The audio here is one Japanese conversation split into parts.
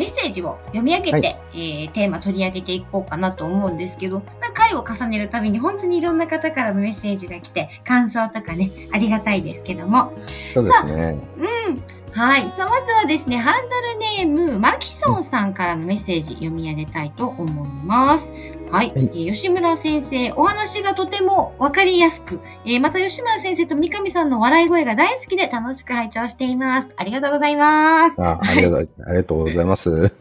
メッセージを読み上げて、はい、えー、テーマ取り上げていこうかなと思うんですけど、回を重ねるたびに本当にいろんな方からのメッセージが来て、感想とかね、ありがたいですけども。そうですね。うん。はい。さあ、まずはですね、ハンドルネーム、マキソンさんからのメッセージ読み上げたいと思います。はい。はい、えー、吉村先生、お話がとてもわかりやすく、えー、また吉村先生と三上さんの笑い声が大好きで楽しく拝聴しています。ありがとうございます。あありがとう、はい、ありがとうございます。さ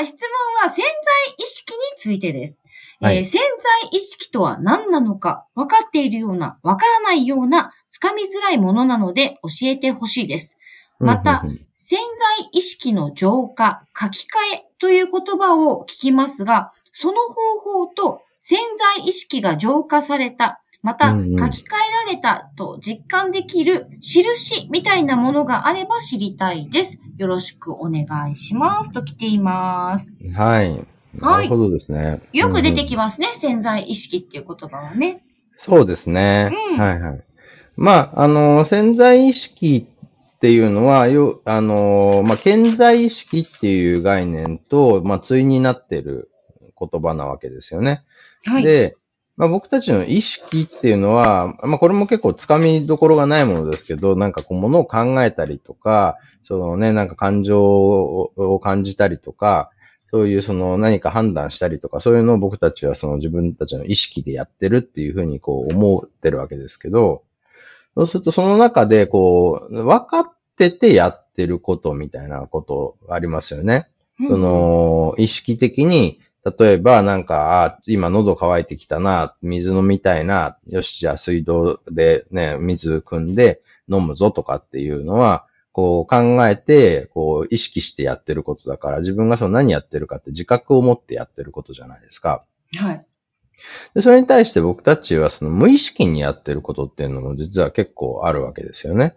あ、質問は潜在意識についてです。はい、えー、潜在意識とは何なのか、分かっているような、分からないような、つかみづらいものなので教えてほしいです。また、潜在意識の浄化、書き換えという言葉を聞きますが、その方法と潜在意識が浄化された、また書き換えられたと実感できる印みたいなものがあれば知りたいです。よろしくお願いします。と来ています。はい。なるほどですね。よく出てきますね、うん、潜在意識っていう言葉はね。そうですね。うん、はいはい。まあ、あの、潜在意識っていうのは、よ、あの、まあ、潜在意識っていう概念と、まあ、対になってる言葉なわけですよね。はい。で、まあ、僕たちの意識っていうのは、まあ、これも結構つかみどころがないものですけど、なんかこう、ものを考えたりとか、そのね、なんか感情を感じたりとか、そういうその何か判断したりとか、そういうのを僕たちはその自分たちの意識でやってるっていうふうにこう思ってるわけですけど、そうするとその中でこう、分かっててやってることみたいなことありますよね。うん、その、意識的に、例えばなんか、あ今喉乾いてきたな、水飲みたいな、よし、じゃあ水道でね、水汲んで飲むぞとかっていうのは、こう考えて、こう意識してやってることだから、自分がその何やってるかって自覚を持ってやってることじゃないですか。はい。で、それに対して僕たちはその無意識にやってることっていうのも実は結構あるわけですよね。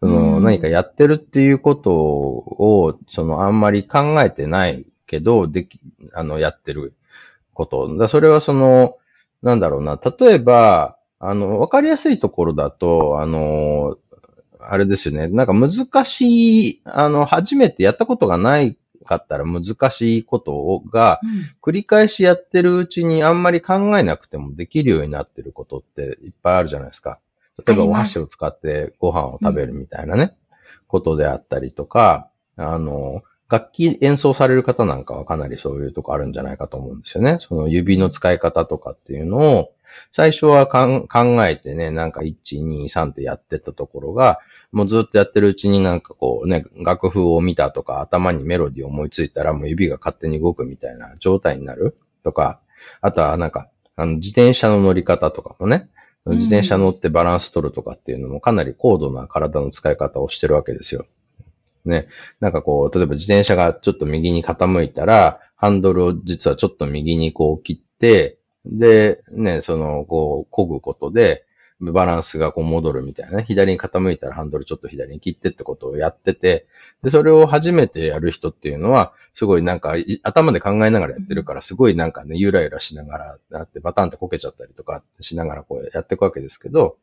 その何かやってるっていうことを、そのあんまり考えてないけど、でき、あの、やってること。だそれはその、なんだろうな、例えば、あの、わかりやすいところだと、あの、あれですよね。なんか難しい、あの、初めてやったことがないかったら難しいことが、繰り返しやってるうちにあんまり考えなくてもできるようになってることっていっぱいあるじゃないですか。例えばお箸を使ってご飯を食べるみたいなね、うん、ことであったりとか、あの、楽器演奏される方なんかはかなりそういうとこあるんじゃないかと思うんですよね。その指の使い方とかっていうのを、最初は考えてね、なんか1、2、3ってやってたところが、もうずっとやってるうちになんかこうね、楽譜を見たとか、頭にメロディーを思いついたらもう指が勝手に動くみたいな状態になるとか、あとはなんか、あの、自転車の乗り方とかもね、自転車乗ってバランス取るとかっていうのもかなり高度な体の使い方をしてるわけですよ。ね。なんかこう、例えば自転車がちょっと右に傾いたら、ハンドルを実はちょっと右にこう切って、で、ね、その、こう、漕ぐことで、バランスがこう戻るみたいなね。左に傾いたらハンドルちょっと左に切ってってことをやってて、で、それを初めてやる人っていうのは、すごいなんか、頭で考えながらやってるから、すごいなんかね、ゆらゆらしながら、やってバタンってこけちゃったりとかしながらこうやっていくわけですけど、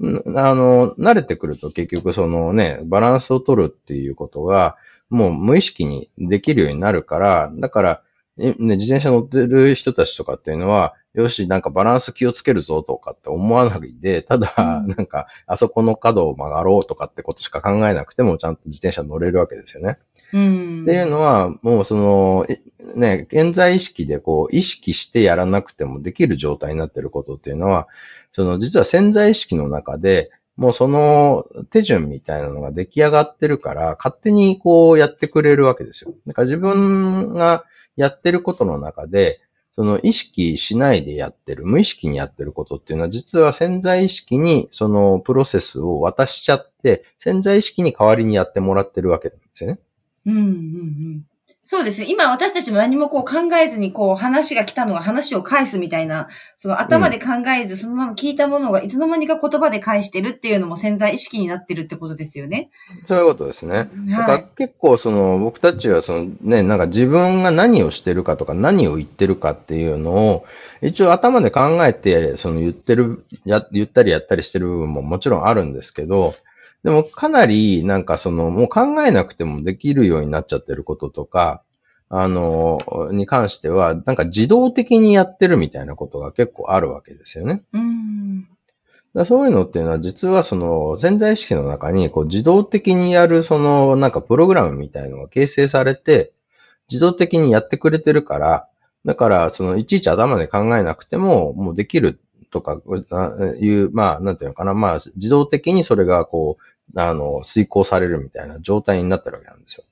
あの、慣れてくると結局そのね、バランスを取るっていうことが、もう無意識にできるようになるから、だから、ね、自転車乗ってる人たちとかっていうのは、よし、なんかバランス気をつけるぞとかって思わないで、ただ、なんか、あそこの角を曲がろうとかってことしか考えなくても、ちゃんと自転車乗れるわけですよね。うん、っていうのは、もうその、ね、現在意識でこう、意識してやらなくてもできる状態になってることっていうのは、その、実は潜在意識の中で、もうその手順みたいなのが出来上がってるから、勝手にこうやってくれるわけですよ。だから自分がやってることの中で、その意識しないでやってる、無意識にやってることっていうのは、実は潜在意識にそのプロセスを渡しちゃって、潜在意識に代わりにやってもらってるわけなんですよね。うんうんうん。そうですね。今私たちも何もこう考えずにこう話が来たのが話を返すみたいな、その頭で考えずそのまま聞いたものがいつの間にか言葉で返してるっていうのも潜在意識になってるってことですよね。そういうことですね。だからはい。結構その僕たちはそのね、なんか自分が何をしてるかとか何を言ってるかっていうのを一応頭で考えてその言ってる、や、言ったりやったりしてる部分ももちろんあるんですけど、でもかなりなんかそのもう考えなくてもできるようになっちゃってることとか、あの、に関してはなんか自動的にやってるみたいなことが結構あるわけですよね。うん。だそういうのっていうのは実はその潜在意識の中にこう自動的にやるそのなんかプログラムみたいのが形成されて自動的にやってくれてるから、だからそのいちいち頭で考えなくてももうできるとかあいう、まあなんていうのかな、まあ自動的にそれがこう、あの、遂行されるみたいな状態になってるわけなんですよ。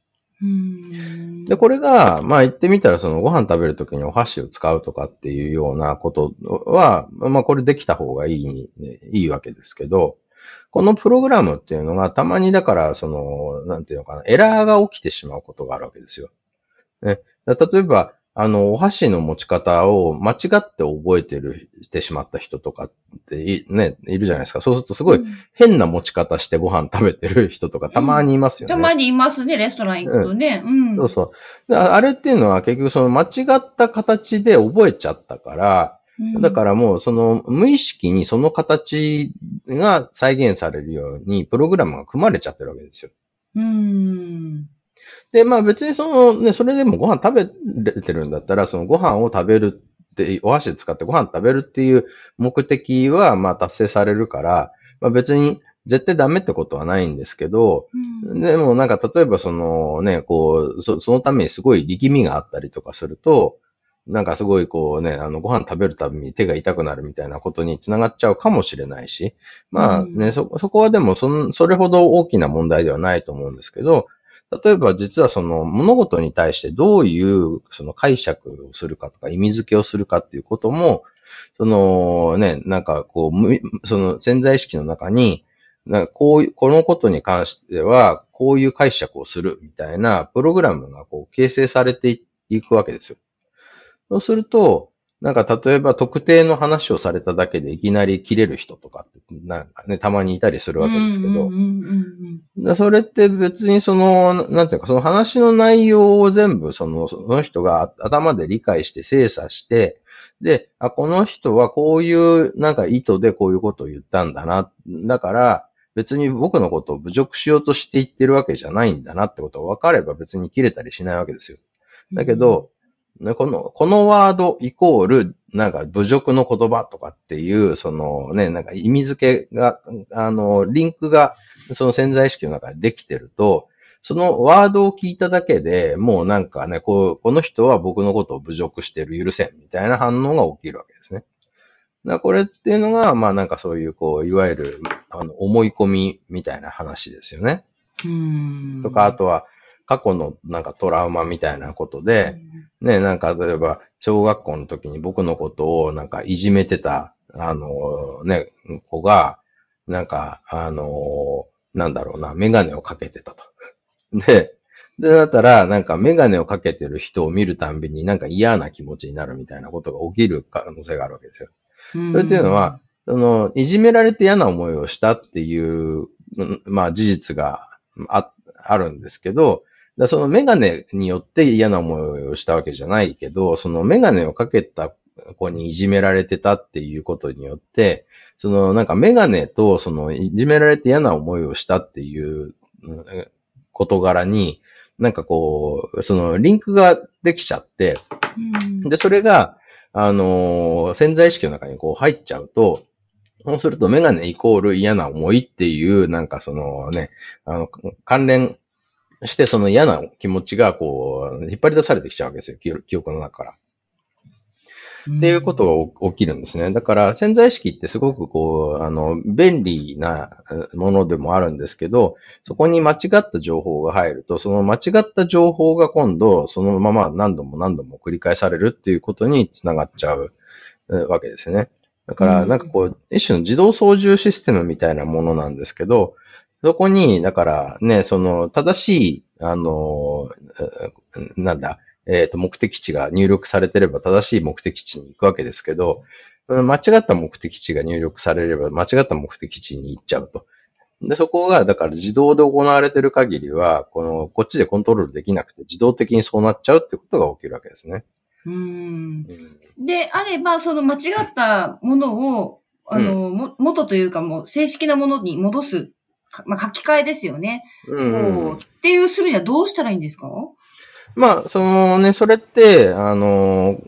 うん。で、これが、まあ言ってみたら、そのご飯食べるときにお箸を使うとかっていうようなことは、まあこれできた方がいい、いいわけですけど、このプログラムっていうのがたまにだから、その、なんていうのかな、エラーが起きてしまうことがあるわけですよ。ね、例えば、あの、お箸の持ち方を間違って覚えてる、してしまった人とかってい、ね、いるじゃないですか。そうするとすごい変な持ち方してご飯食べてる人とかたまにいますよね。たまにいますね、レストラン行くとね。うん。そうそう。であれっていうのは結局その間違った形で覚えちゃったから、うんだからもうその無意識にその形が再現されるようにプログラムが組まれちゃってるわけですよ。うん。で、まあ別にそのね、それでもご飯食べれてるんだったら、そのご飯を食べるって、お箸使ってご飯食べるっていう目的はまあ達成されるから、まあ別に絶対ダメってことはないんですけど、うん。でもなんか例えばそのね、こう、そそのためにすごい力みがあったりとかすると、なんかすごいこうね、あのご飯食べるたびに手が痛くなるみたいなことにつながっちゃうかもしれないし、まあね、うん。そ、そこはでもそん、それほど大きな問題ではないと思うんですけど、例えば実はその物事に対してどういうその解釈をするかとか意味付けをするかっていうことも、そのね、なんかこう、その潜在意識の中に、なこういう、このことに関しては、こういう解釈をするみたいなプログラムがこう形成されていくわけですよ。そうすると、なんか例えば特定の話をされただけでいきなり切れる人とかって、なんかね、たまにいたりするわけですけど、それって別にその、なんていうか、その話の内容を全部その、その人が頭で理解して精査して、で、あ、この人はこういうなんか意図でこういうことを言ったんだな。だから、別に僕のことを侮辱しようとして言ってるわけじゃないんだなってことが分かれば別に切れたりしないわけですよ。うん。だけど、ね、この、このワードイコール、なんか侮辱の言葉とかっていう、そのね、なんか意味付けが、あの、リンクが、その潜在意識の中でできてると、そのワードを聞いただけでもうなんかね、こう、この人は僕のことを侮辱してる、許せん、みたいな反応が起きるわけですね。だこれっていうのが、まあなんかそういう、こう、いわゆる、あの、思い込みみたいな話ですよね。うん。とか、あとは、過去のなんかトラウマみたいなことで、ね、なんか例えば、小学校の時に僕のことをなんかいじめてた、あのね、子が、なんか、あのなんだろうな、メガネをかけてたと。で、で、だったら、なんかメガネをかけてる人を見るたんびになんか嫌な気持ちになるみたいなことが起きる可能性があるわけですよ。うんそれっていうのは、その、いじめられて嫌な思いをしたっていう、うんまあ事実がああるんですけど、だそのメガネによって嫌な思いをしたわけじゃないけど、そのメガネをかけた子にいじめられてたっていうことによって、そのなんかメガネとそのいじめられて嫌な思いをしたっていううん事柄に、なんかこう、そのリンクができちゃって、うん。で、それが、あのー潜在意識の中にこう入っちゃうと、そうするとメガネイコール嫌な思いっていう、なんかそのね、あの、関連してその嫌な気持ちがこう、引っ張り出されてきちゃうわけですよ、記記憶の中から。っていうことが起きるんですね。だから潜在意識ってすごくこう、あの、便利なえものでもあるんですけど、そこに間違った情報が入ると、その間違った情報が今度、そのまま何度も何度も繰り返されるっていうことにつながっちゃうえわけですよね。だから、うんなんかこう、一種の自動操縦システムみたいなものなんですけど、そこに、だからね、その、正しい、あの、なんだ、えっ、ー、と、目的地が入力されてれば正しい目的地に行くわけですけど、間違った目的地が入力されれば間違った目的地に行っちゃうと。で、そこが、だから自動で行われてる限りは、この、こっちでコントロールできなくて自動的にそうなっちゃうってことが起きるわけですね。うん。で、あれば、その間違ったものを、あの、うん、元というかもう正式なものに戻す、まあ、書き換えですよね。うん、っていうするにはどうしたらいいんですか？まあ、そのね、それって、あの、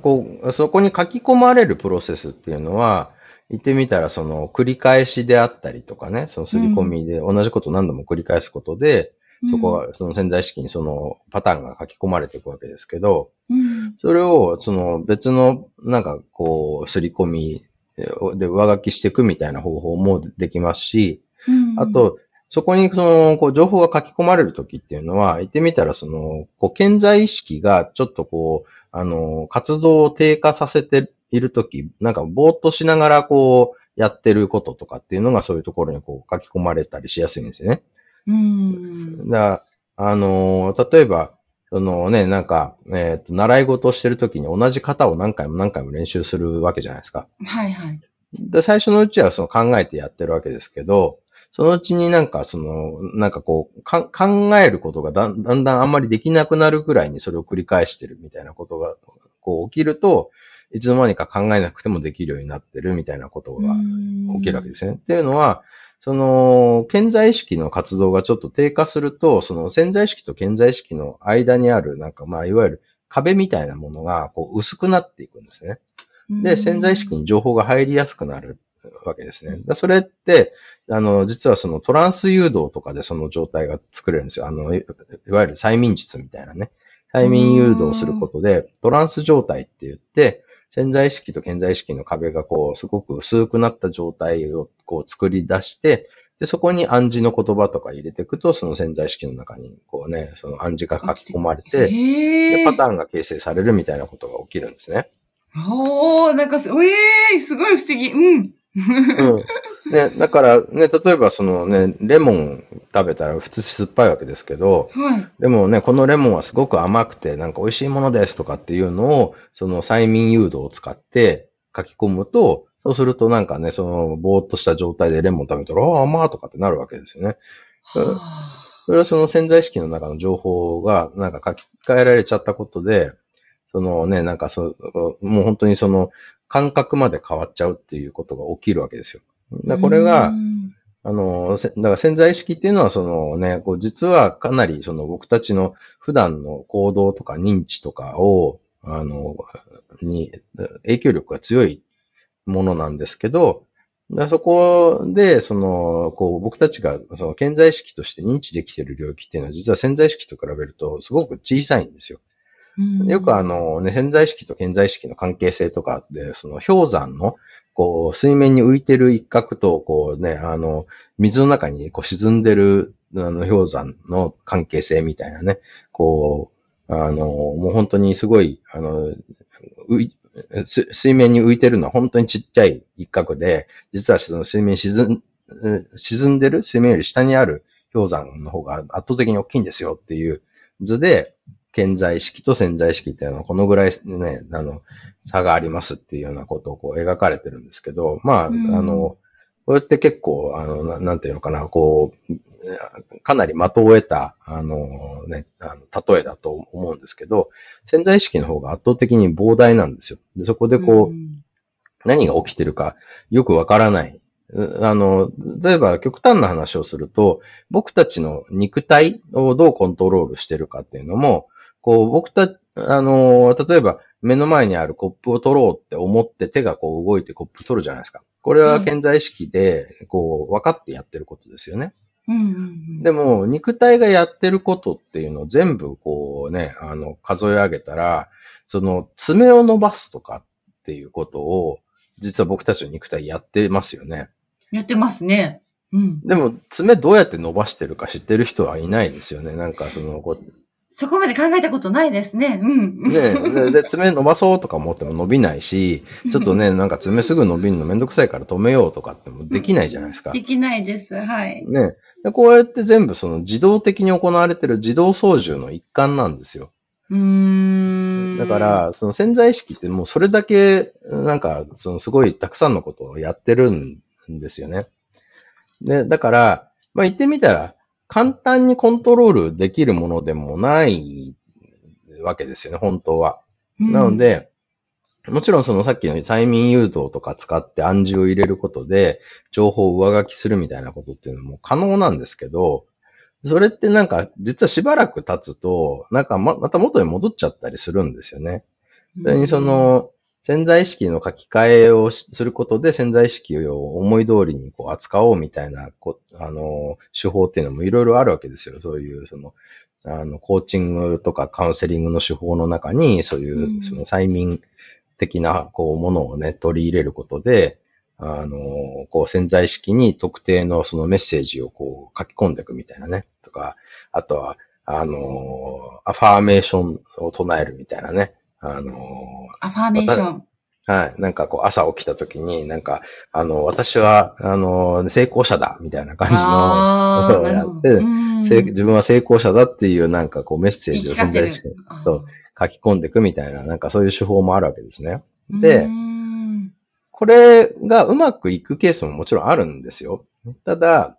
こう、そこに書き込まれるプロセスっていうのは、言ってみたら、その、繰り返しであったりとかね、その刷り込みで同じことを何度も繰り返すことで、うん、そこが、その潜在意識にそのパターンが書き込まれていくわけですけど、うん、それを、その別の、なんかこう、刷り込みで上書きしていくみたいな方法もできますし、うん、あと、そこにその、こう、情報が書き込まれるときっていうのは、言ってみたら、その、こう、健在意識がちょっとこう、あの、活動を低下させているとき、なんか、ぼーっとしながらこう、やってることとかっていうのがそういうところにこう、書き込まれたりしやすいんですよね。うん。だあの、例えば、そのね、なんか、えっ、ー、と、習い事をしてるときに同じ型を何回も何回も練習するわけじゃないですか。はいはい。で、最初のうちはその考えてやってるわけですけど、そのうちになんかその、なんかこう、か考えることがだんだんあんまりできなくなるくらいにそれを繰り返してるみたいなことが、こう起きると、いつの間にか考えなくてもできるようになってるみたいなことが起きるわけですね。っていうのは、その、潜在意識の活動がちょっと低下すると、その潜在意識と潜在意識の間にある、なんかまあ、いわゆる壁みたいなものが、こう、薄くなっていくんですね。で、潜在意識に情報が入りやすくなるわけですね。それって、あの、実はそのトランス誘導とかでその状態が作れるんですよ。あの、いわゆる催眠術みたいなね。催眠誘導することで、トランス状態って言って、潜在意識と潜在意識の壁がこう、すごく薄くなった状態をこう作り出して、で、そこに暗示の言葉とか入れていくと、その潜在意識の中に、こうね、その暗示が書き込まれて、で、パターンが形成されるみたいなことが起きるんですね。おー、なんかす、ええー、すごい不思議。うん。うん。ね、だからね、例えばそのね、レモン食べたら普通酸っぱいわけですけど、はい、でもね、このレモンはすごく甘くて、なんか美味しいものですとかっていうのを、その催眠誘導を使って書き込むと、そうするとなんかね、そのぼーっとした状態でレモン食べたら、ああ、甘とかってなるわけですよね。はあ、それはその潜在意識の中の情報がなんか書き換えられちゃったことで、そのね、なんかそう、もう本当にその感覚まで変わっちゃうっていうことが起きるわけですよ。だこれが、あの、だから潜在意識っていうのは、そのね、こう実はかなりその僕たちの普段の行動とか認知とかを、あの、に影響力が強いものなんですけど、そこで、その、こう、僕たちが、その、潜在意識として認知できている領域っていうのは、実は潜在意識と比べると、すごく小さいんですよ。よくあの、ね、潜在意識と潜在意識の関係性とかで、その氷山の、こう、水面に浮いてる一角と、こうね、あの、水の中にこう沈んでる、あの、氷山の関係性みたいなね、こう、あの、もう本当にすごい、あの、水面に浮いてるのは本当にちっちゃい一角で、実はその水面沈ん、沈んでる水面より下にある氷山の方が圧倒的に大きいんですよっていう図で、潜在意識と潜在意識っていうのはこのぐらいね、あの、差がありますっていうようなことをこう描かれてるんですけど、まあ、うん、あの、これって結構、あのな、なんていうのかな、こう、かなり的を得た、あのね、あの例えだと思うんですけど、潜在意識の方が圧倒的に膨大なんですよ。でそこでこう、うん、何が起きてるかよくわからない。あの、例えば極端な話をすると、僕たちの肉体をどうコントロールしてるかっていうのも、こう、僕た、あのー、例えば、目の前にあるコップを取ろうって思って手がこう動いてコップ取るじゃないですか。これは潜在意識で、こう、分かってやってることですよね。うんうんうん、でも、肉体がやってることっていうのを全部こうね、あの、数え上げたら、その、爪を伸ばすとかっていうことを、実は僕たちの肉体やってますよね。やってますね。うん。でも、爪どうやって伸ばしてるか知ってる人はいないですよね。なんかその、こうそこまで考えたことないですね。うん。ねでで、爪伸ばそうとか思っても伸びないし、ちょっとね、なんか爪すぐ伸びるのめんどくさいから止めようとかってもできないじゃないですか。できないです。はい。ね。でこうやって全部その自動的に行われてる自動操縦の一環なんですよ。うーん。だか、ら、その潜在意識ってもうそれだけ、なんか、そのすごいたくさんのことをやってるんですよね。で、だから、まあ言ってみたら、簡単にコントロールできるものでもないわけですよね、本当は。なので、もちろんそのさっきの催眠誘導とか使って暗示を入れることで、情報を上書きするみたいなことっていうのも可能なんですけど、それってなんか、実はしばらく経つと、なんかま、また元に戻っちゃったりするんですよね。うん、それにその、潜在意識の書き換えをしすることで潜在意識を思い通りにこう扱おうみたいなこ、あの、手法っていうのもいろいろあるわけですよ。そういう、その、あの、コーチングとかカウンセリングの手法の中に、そういうう、んその催眠的な、こう、ものをね、取り入れることで、あの、こう、潜在意識に特定のそのメッセージをこう、書き込んでいくみたいなね。とか、あとは、あの、アファーメーションを唱えるみたいなね。あの、アファーメーション。はい。なんかこう朝起きた時に、なんか、あの、私は、あの、成功者だ、みたいな感じのことを。やって、自分は成功者だっていうなんかこうメッセージを言い聞かせる潜在意識に。そう書き込んでいくみたいな、なんかそういう手法もあるわけですね。うんでうんこれがうまくいくケースももちろんあるんですよ。ただ、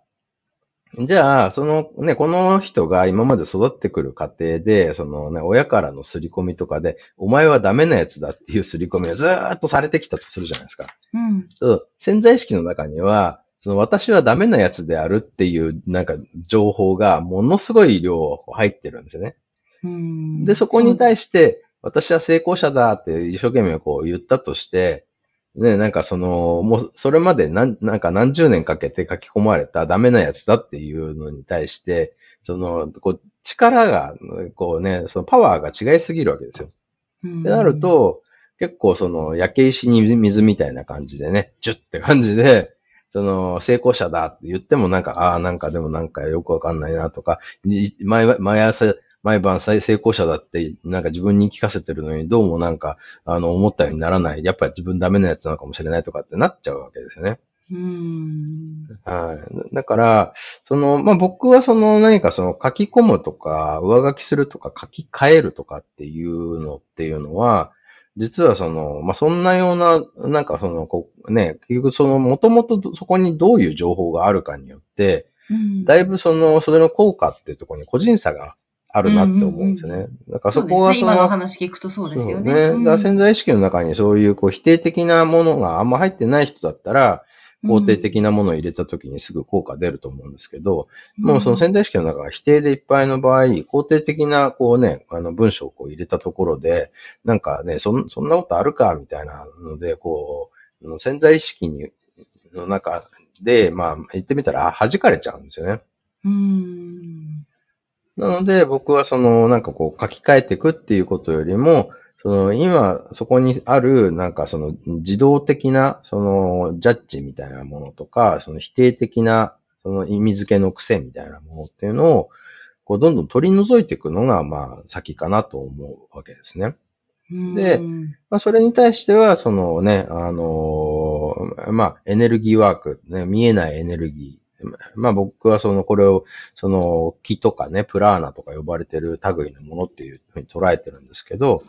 じゃあ、そのね、この人が今まで育ってくる過程で、そのね、親からの刷り込みとかで、お前はダメなやつだっていう刷り込みがずーっとされてきたとするじゃないですか。うん。そう潜在意識の中には、その私はダメなやつであるっていう、なんか情報がものすごい量入ってるんですよね。うんで、そこに対しして、私は成功者だって一生懸命こう言ったとして、ね、なんかその、もうそれまで何、なんか何十年かけて書き込まれたダメなやつだっていうのに対して、その、こう、力が、こうね、そのパワーが違いすぎるわけですよ。ってなる、と、結構その、焼け石に水みたいな感じでね、ジュッって感じで、その、成功者だって言ってもなんか、ああ、なんかでもなんかよくわかんないなとか、毎朝、毎晩再成功者だって、なんか自分に聞かせてるのに、どうもなんか、あの、思ったようにならない。やっぱり自分ダメなやつなのかもしれないとかってなっちゃうわけですよね。うん。はい。だから、その、まあ、僕はその何かその書き込むとか、上書きするとか書き換えるとかっていうのっていうのは、実はその、まあ、そんなような、なんかその、こう、ね、結局その、もともとそこにどういう情報があるかによって、うんだいぶその、それの効果っていうところに個人差があるなって思うんですよね。だからそこはその、今の話聞くとそうですよね。そうだうんから潜在意識の中にそういうこう否定的なものがあんま入ってない人だったら、肯定的なものを入れた時にすぐ効果出ると思うんですけど、もうその潜在意識の中が否定でいっぱいの場合、肯定的なこうね、あの文章をこう入れたところで、なんかね、そんそんなことあるかみたいなので、こう、潜在意識にの中で、まあ言ってみたらあ弾かれちゃうんですよね。うん。なので、僕はその、なんかこう書き換えていくっていうことよりも、その、今、そこにある、なんかその、自動的な、その、ジャッジみたいなものとか、その否定的な、その意味付けの癖みたいなものっていうのを、こう、どんどん取り除いていくのが、まあ、先かなと思うわけですね。でうんまあ、それに対しては、そのね、あのーまあ、エネルギーワーク、ね、見えないエネルギー。まあ、僕はその、これを、その、気とかね、プラーナとか呼ばれてる類のものっていうふうに捉えてるんですけど、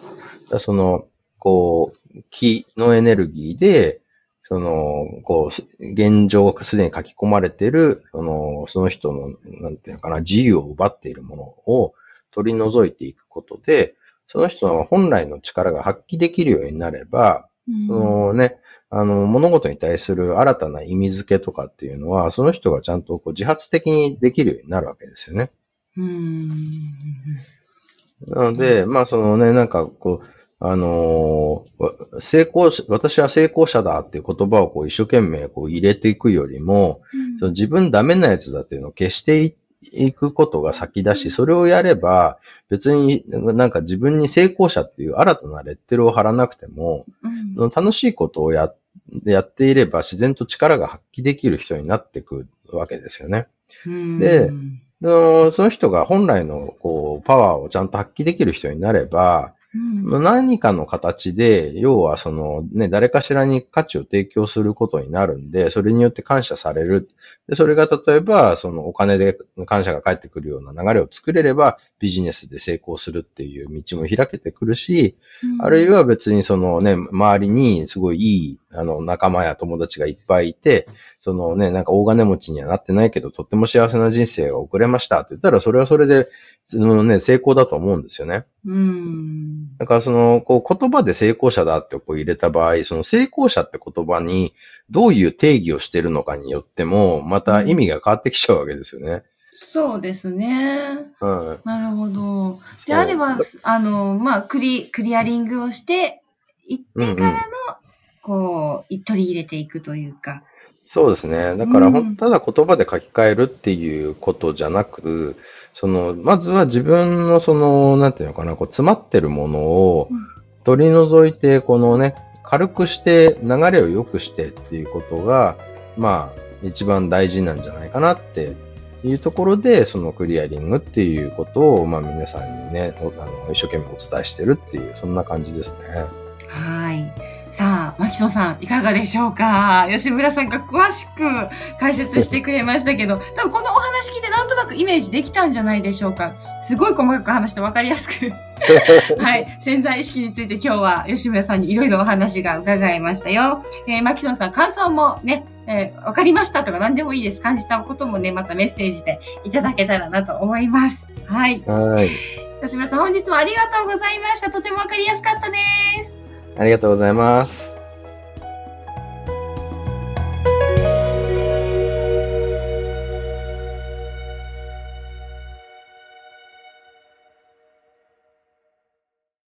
その、こう、気のエネルギーで、その、こう、現状すでに書き込まれてる、その、その人の、なんていうのかな、自由を奪っているものを取り除いていくことで、その人の本来の力が発揮できるようになれば、そのね、あの、物事に対する新たな意味付けとかっていうのは、その人がちゃんとこう自発的にできるようになるわけですよね。うん。なので、まあそのね、なんかこう、あのーわ成功し、私は成功者だっていう言葉をこう一生懸命こう入れていくよりも、その自分ダメなやつだっていうのを消していいくことが先だし、それをやれば、別になんか自分に成功者っていう新たなレッテルを貼らなくても、うん。楽しいことをややっていれば自然と力が発揮できる人になっていくわけですよね。うん。ででその人が本来のこうパワーをちゃんと発揮できる人になれば、うん、何かの形で、要はそのね、誰かしらに価値を提供することになるんで、それによって感謝される。で、それが例えば、そのお金で感謝が返ってくるような流れを作れれば、ビジネスで成功するっていう道も開けてくるし、うん、あるいは別にそのね、周りにすごいいい、あの、仲間や友達がいっぱいいて、そのね、なんか大金持ちにはなってないけど、とっても幸せな人生を送れましたって言ったら、それはそれで、そのね、成功だと思うんですよね。うん。だからその、こう言葉で成功者だってこう入れた場合、その成功者って言葉にどういう定義をしてるのかによっても、また意味が変わってきちゃうわけですよね。そうですね。はい。なるほど。であれば、あの、まあ、クリ、クリアリングをして、行ってからの、うんうん、こう、取り入れていくというか。そうですね。だから、うん、ただ言葉で書き換えるっていうことじゃなく、その、まずは自分のその、なんていうのかな、こう、詰まってるものを取り除いて、このね、軽くして流れを良くしてっていうことが、まあ、一番大事なんじゃないかなっていうところで、そのクリアリングっていうことを、まあ皆さんにね、あの一生懸命お伝えしてるっていう、そんな感じですね。はい。さあ、牧野さん、いかがでしょうか？吉村さんが詳しく解説してくれましたけど、多分このお話聞いてなんとなくイメージできたんじゃないでしょうか？すごい細かく話して分かりやすく はい。潜在意識について今日は吉村さんにいろいろお話が伺いましたよ。えー、牧野さん、感想もね、えー、分かりましたとか何でもいいです。感じたこともね、またメッセージでいただけたらなと思います。はい。はい。吉村さん、本日もありがとうございました。とても分かりやすかったです。ありがとうございます。